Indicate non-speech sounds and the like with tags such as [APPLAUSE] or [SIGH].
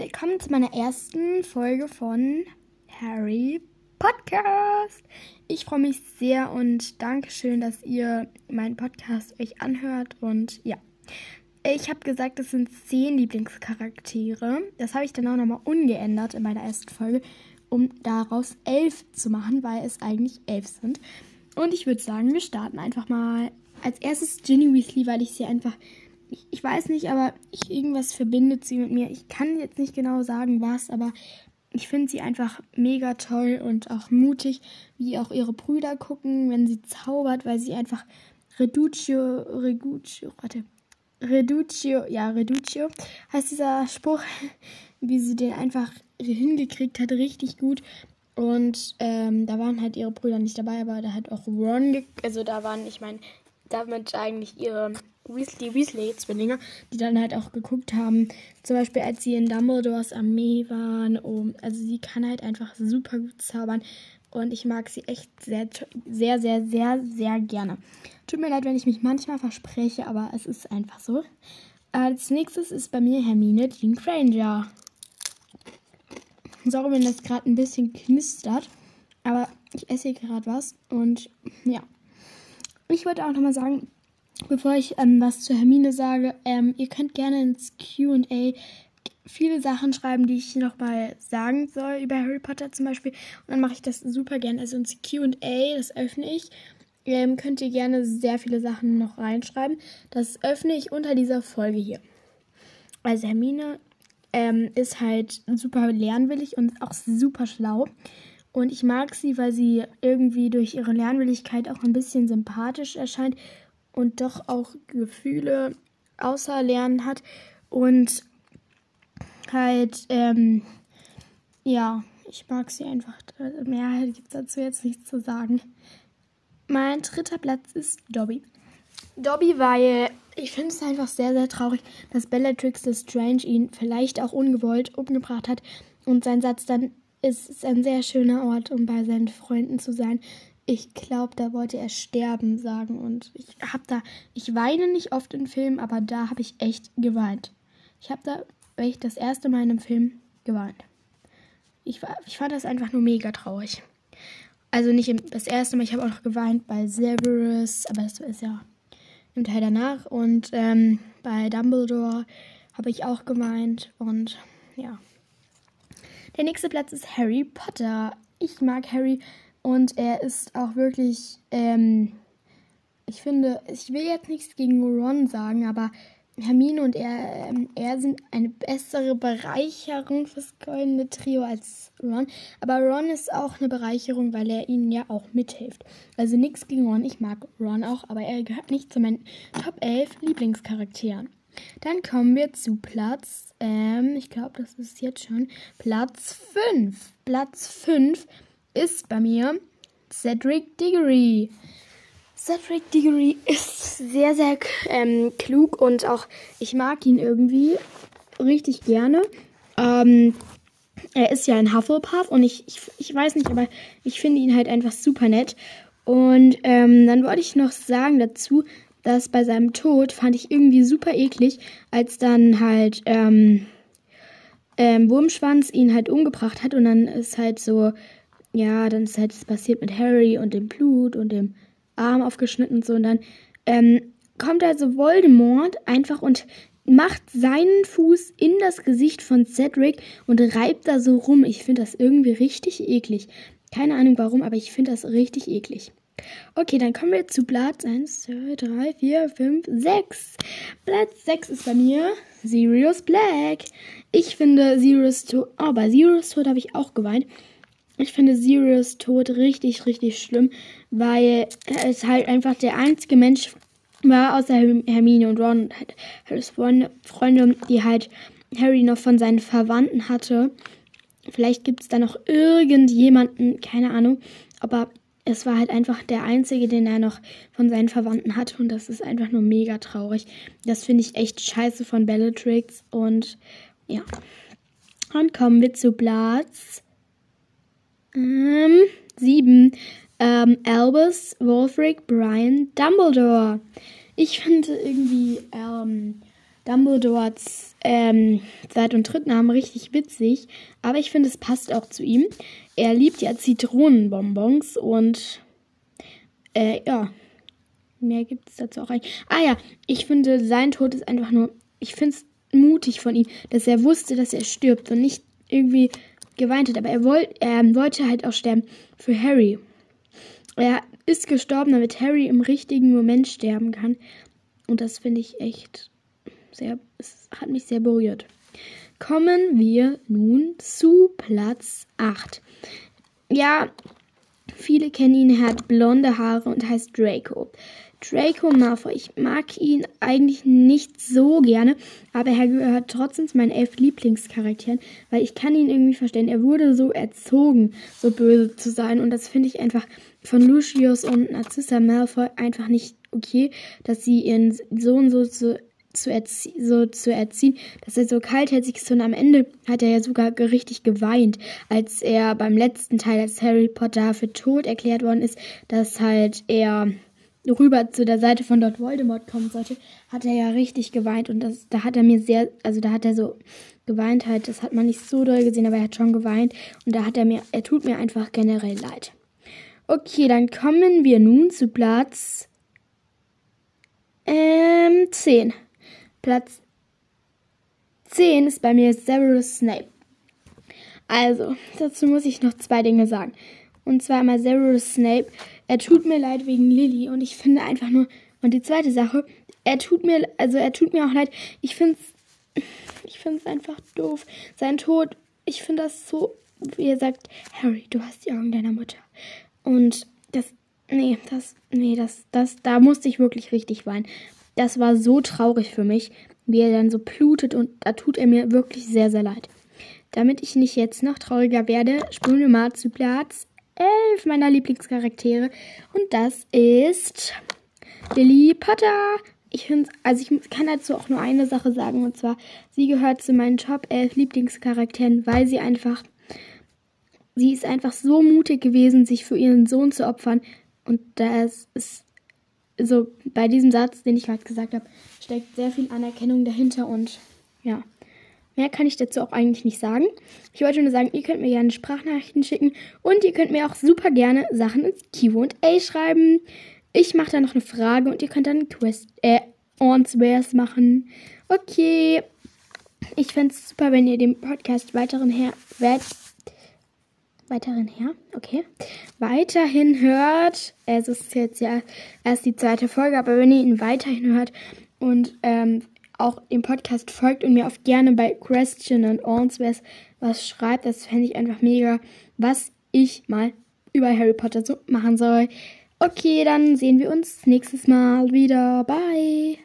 willkommen zu meiner ersten Folge von Harry Podcast. Ich freue mich sehr und danke schön, dass ihr meinen Podcast euch anhört. Und ja, ich habe gesagt, es sind zehn Lieblingscharaktere. Das habe ich dann auch nochmal ungeändert in meiner ersten Folge, um daraus elf zu machen, weil es eigentlich elf sind. Und ich würde sagen, wir starten einfach mal. Als erstes Ginny Weasley, weil ich sie einfach ich, ich weiß nicht, aber ich, irgendwas verbindet sie mit mir. Ich kann jetzt nicht genau sagen, was, aber ich finde sie einfach mega toll und auch mutig, wie auch ihre Brüder gucken, wenn sie zaubert, weil sie einfach Reduccio, Reduccio, warte, Reduccio, ja, Reduccio heißt dieser Spruch, [LAUGHS] wie sie den einfach hingekriegt hat, richtig gut. Und ähm, da waren halt ihre Brüder nicht dabei, aber da hat auch Ron, also da waren, ich meine, damit eigentlich ihre Weasley Weasley-Zwillinge, die dann halt auch geguckt haben, zum Beispiel als sie in Dumbledores Armee waren. Oh, also sie kann halt einfach super gut zaubern und ich mag sie echt sehr, sehr, sehr, sehr, sehr gerne. Tut mir leid, wenn ich mich manchmal verspreche, aber es ist einfach so. Als nächstes ist bei mir Hermine Jean Granger. Sorry, wenn das gerade ein bisschen knistert, aber ich esse hier gerade was und ja. Ich wollte auch nochmal sagen, bevor ich ähm, was zu Hermine sage, ähm, ihr könnt gerne ins QA viele Sachen schreiben, die ich nochmal sagen soll über Harry Potter zum Beispiel. Und dann mache ich das super gerne. Also ins QA, das öffne ich. Ähm, könnt ihr gerne sehr viele Sachen noch reinschreiben. Das öffne ich unter dieser Folge hier. Also Hermine ähm, ist halt super lernwillig und auch super schlau. Und ich mag sie, weil sie irgendwie durch ihre Lernwilligkeit auch ein bisschen sympathisch erscheint und doch auch Gefühle außer Lernen hat und halt, ähm, ja, ich mag sie einfach. Mehr gibt es dazu jetzt nichts zu sagen. Mein dritter Platz ist Dobby. Dobby, weil ich finde es einfach sehr, sehr traurig, dass Bellatrix Lestrange ihn vielleicht auch ungewollt umgebracht hat und sein Satz dann ist, ist ein sehr schöner Ort, um bei seinen Freunden zu sein ich glaube, da wollte er sterben sagen. Und ich habe da, ich weine nicht oft in Filmen, aber da habe ich echt geweint. Ich habe da echt das erste Mal in einem Film geweint. Ich, ich fand das einfach nur mega traurig. Also nicht das erste Mal, ich habe auch noch geweint bei Severus, aber das ist ja im Teil danach. Und ähm, bei Dumbledore habe ich auch geweint. Und ja. Der nächste Platz ist Harry Potter. Ich mag Harry und er ist auch wirklich, ähm, ich finde, ich will jetzt nichts gegen Ron sagen, aber Hermine und er, ähm, er sind eine bessere Bereicherung fürs goldene Trio als Ron. Aber Ron ist auch eine Bereicherung, weil er ihnen ja auch mithilft. Also nichts gegen Ron. Ich mag Ron auch, aber er gehört nicht zu meinen Top 11 Lieblingscharakteren. Dann kommen wir zu Platz, ähm, ich glaube, das ist jetzt schon Platz 5. Platz 5 ist bei mir Cedric Diggory. Cedric Diggory ist sehr, sehr ähm, klug und auch ich mag ihn irgendwie richtig gerne. Ähm, er ist ja ein Hufflepuff und ich, ich, ich weiß nicht, aber ich finde ihn halt einfach super nett. Und ähm, dann wollte ich noch sagen dazu, dass bei seinem Tod fand ich irgendwie super eklig, als dann halt ähm, ähm, Wurmschwanz ihn halt umgebracht hat und dann ist halt so ja, dann ist halt das passiert mit Harry und dem Blut und dem Arm aufgeschnitten und so. Und dann ähm, kommt also Voldemort einfach und macht seinen Fuß in das Gesicht von Cedric und reibt da so rum. Ich finde das irgendwie richtig eklig. Keine Ahnung warum, aber ich finde das richtig eklig. Okay, dann kommen wir zu Platz 1, 2, 3, 4, 5, 6. Platz 6 ist bei mir Sirius Black. Ich finde Sirius Tod. Oh, bei Sirius Tod habe ich auch geweint. Ich finde Sirius Tod richtig, richtig schlimm, weil ist halt einfach der einzige Mensch war, außer Hermine und Ron und halt Harrys Freunde, die halt Harry noch von seinen Verwandten hatte. Vielleicht gibt es da noch irgendjemanden, keine Ahnung, aber es war halt einfach der einzige, den er noch von seinen Verwandten hatte und das ist einfach nur mega traurig. Das finde ich echt scheiße von Bellatrix und ja. Und kommen wir zu Platz ähm, sieben. Ähm, Albus, Wolfric, Brian, Dumbledore. Ich finde irgendwie ähm, Dumbledores ähm, Zweit- und Drittnamen richtig witzig, aber ich finde, es passt auch zu ihm. Er liebt ja Zitronenbonbons und äh, ja, mehr gibt es dazu auch eigentlich. Ah ja, ich finde, sein Tod ist einfach nur, ich finde es mutig von ihm, dass er wusste, dass er stirbt und nicht irgendwie geweint hat. Aber er, wollt, er wollte halt auch sterben für Harry. Er ist gestorben, damit Harry im richtigen Moment sterben kann. Und das finde ich echt sehr, es hat mich sehr berührt. Kommen wir nun zu Platz 8. Ja, viele kennen ihn, er hat blonde Haare und heißt Draco. Draco Malfoy. Ich mag ihn eigentlich nicht so gerne, aber er gehört trotzdem zu meinen elf Lieblingscharakteren, weil ich kann ihn irgendwie verstehen. Er wurde so erzogen, so böse zu sein und das finde ich einfach von Lucius und Narcissa Malfoy einfach nicht okay, dass sie ihren Sohn so zu zu, so zu erziehen, dass er so kaltherzig ist und am Ende hat er ja sogar richtig geweint, als er beim letzten Teil, als Harry Potter für tot erklärt worden ist, dass halt er rüber zu der Seite von Lord Voldemort kommen sollte, hat er ja richtig geweint und das, da hat er mir sehr, also da hat er so geweint halt, das hat man nicht so doll gesehen, aber er hat schon geweint und da hat er mir, er tut mir einfach generell leid. Okay, dann kommen wir nun zu Platz ähm, 10. Platz 10 ist bei mir Severus Snape. Also, dazu muss ich noch zwei Dinge sagen. Und zwar einmal Severus Snape. Er tut mir leid wegen Lily und ich finde einfach nur. Und die zweite Sache, er tut mir, also er tut mir auch leid. Ich finde es, ich finde es einfach doof. Sein Tod, ich finde das so, wie er sagt, Harry, du hast die Augen deiner Mutter. Und das, nee, das, nee, das, das, da musste ich wirklich richtig weinen. Das war so traurig für mich, wie er dann so blutet und da tut er mir wirklich sehr, sehr leid. Damit ich nicht jetzt noch trauriger werde, springen wir mal zu Platz elf meiner Lieblingscharaktere. Und das ist Lily Potter. Ich finde, also ich kann dazu auch nur eine Sache sagen, und zwar, sie gehört zu meinen Top 11 Lieblingscharakteren, weil sie einfach, sie ist einfach so mutig gewesen, sich für ihren Sohn zu opfern. Und das ist, so bei diesem Satz, den ich gerade gesagt habe, steckt sehr viel Anerkennung dahinter und ja. Mehr kann ich dazu auch eigentlich nicht sagen. Ich wollte nur sagen, ihr könnt mir gerne Sprachnachrichten schicken und ihr könnt mir auch super gerne Sachen ins Q&A schreiben. Ich mache da noch eine Frage und ihr könnt dann Quest äh, Answers machen. Okay. Ich fände es super, wenn ihr den Podcast weiteren her wert, weiteren her, okay, weiterhin hört. Es ist jetzt ja erst die zweite Folge, aber wenn ihr ihn weiterhin hört und ähm, auch dem Podcast folgt und mir oft gerne bei Question and Answers was schreibt. Das fände ich einfach mega, was ich mal über Harry Potter so machen soll. Okay, dann sehen wir uns nächstes Mal wieder. Bye.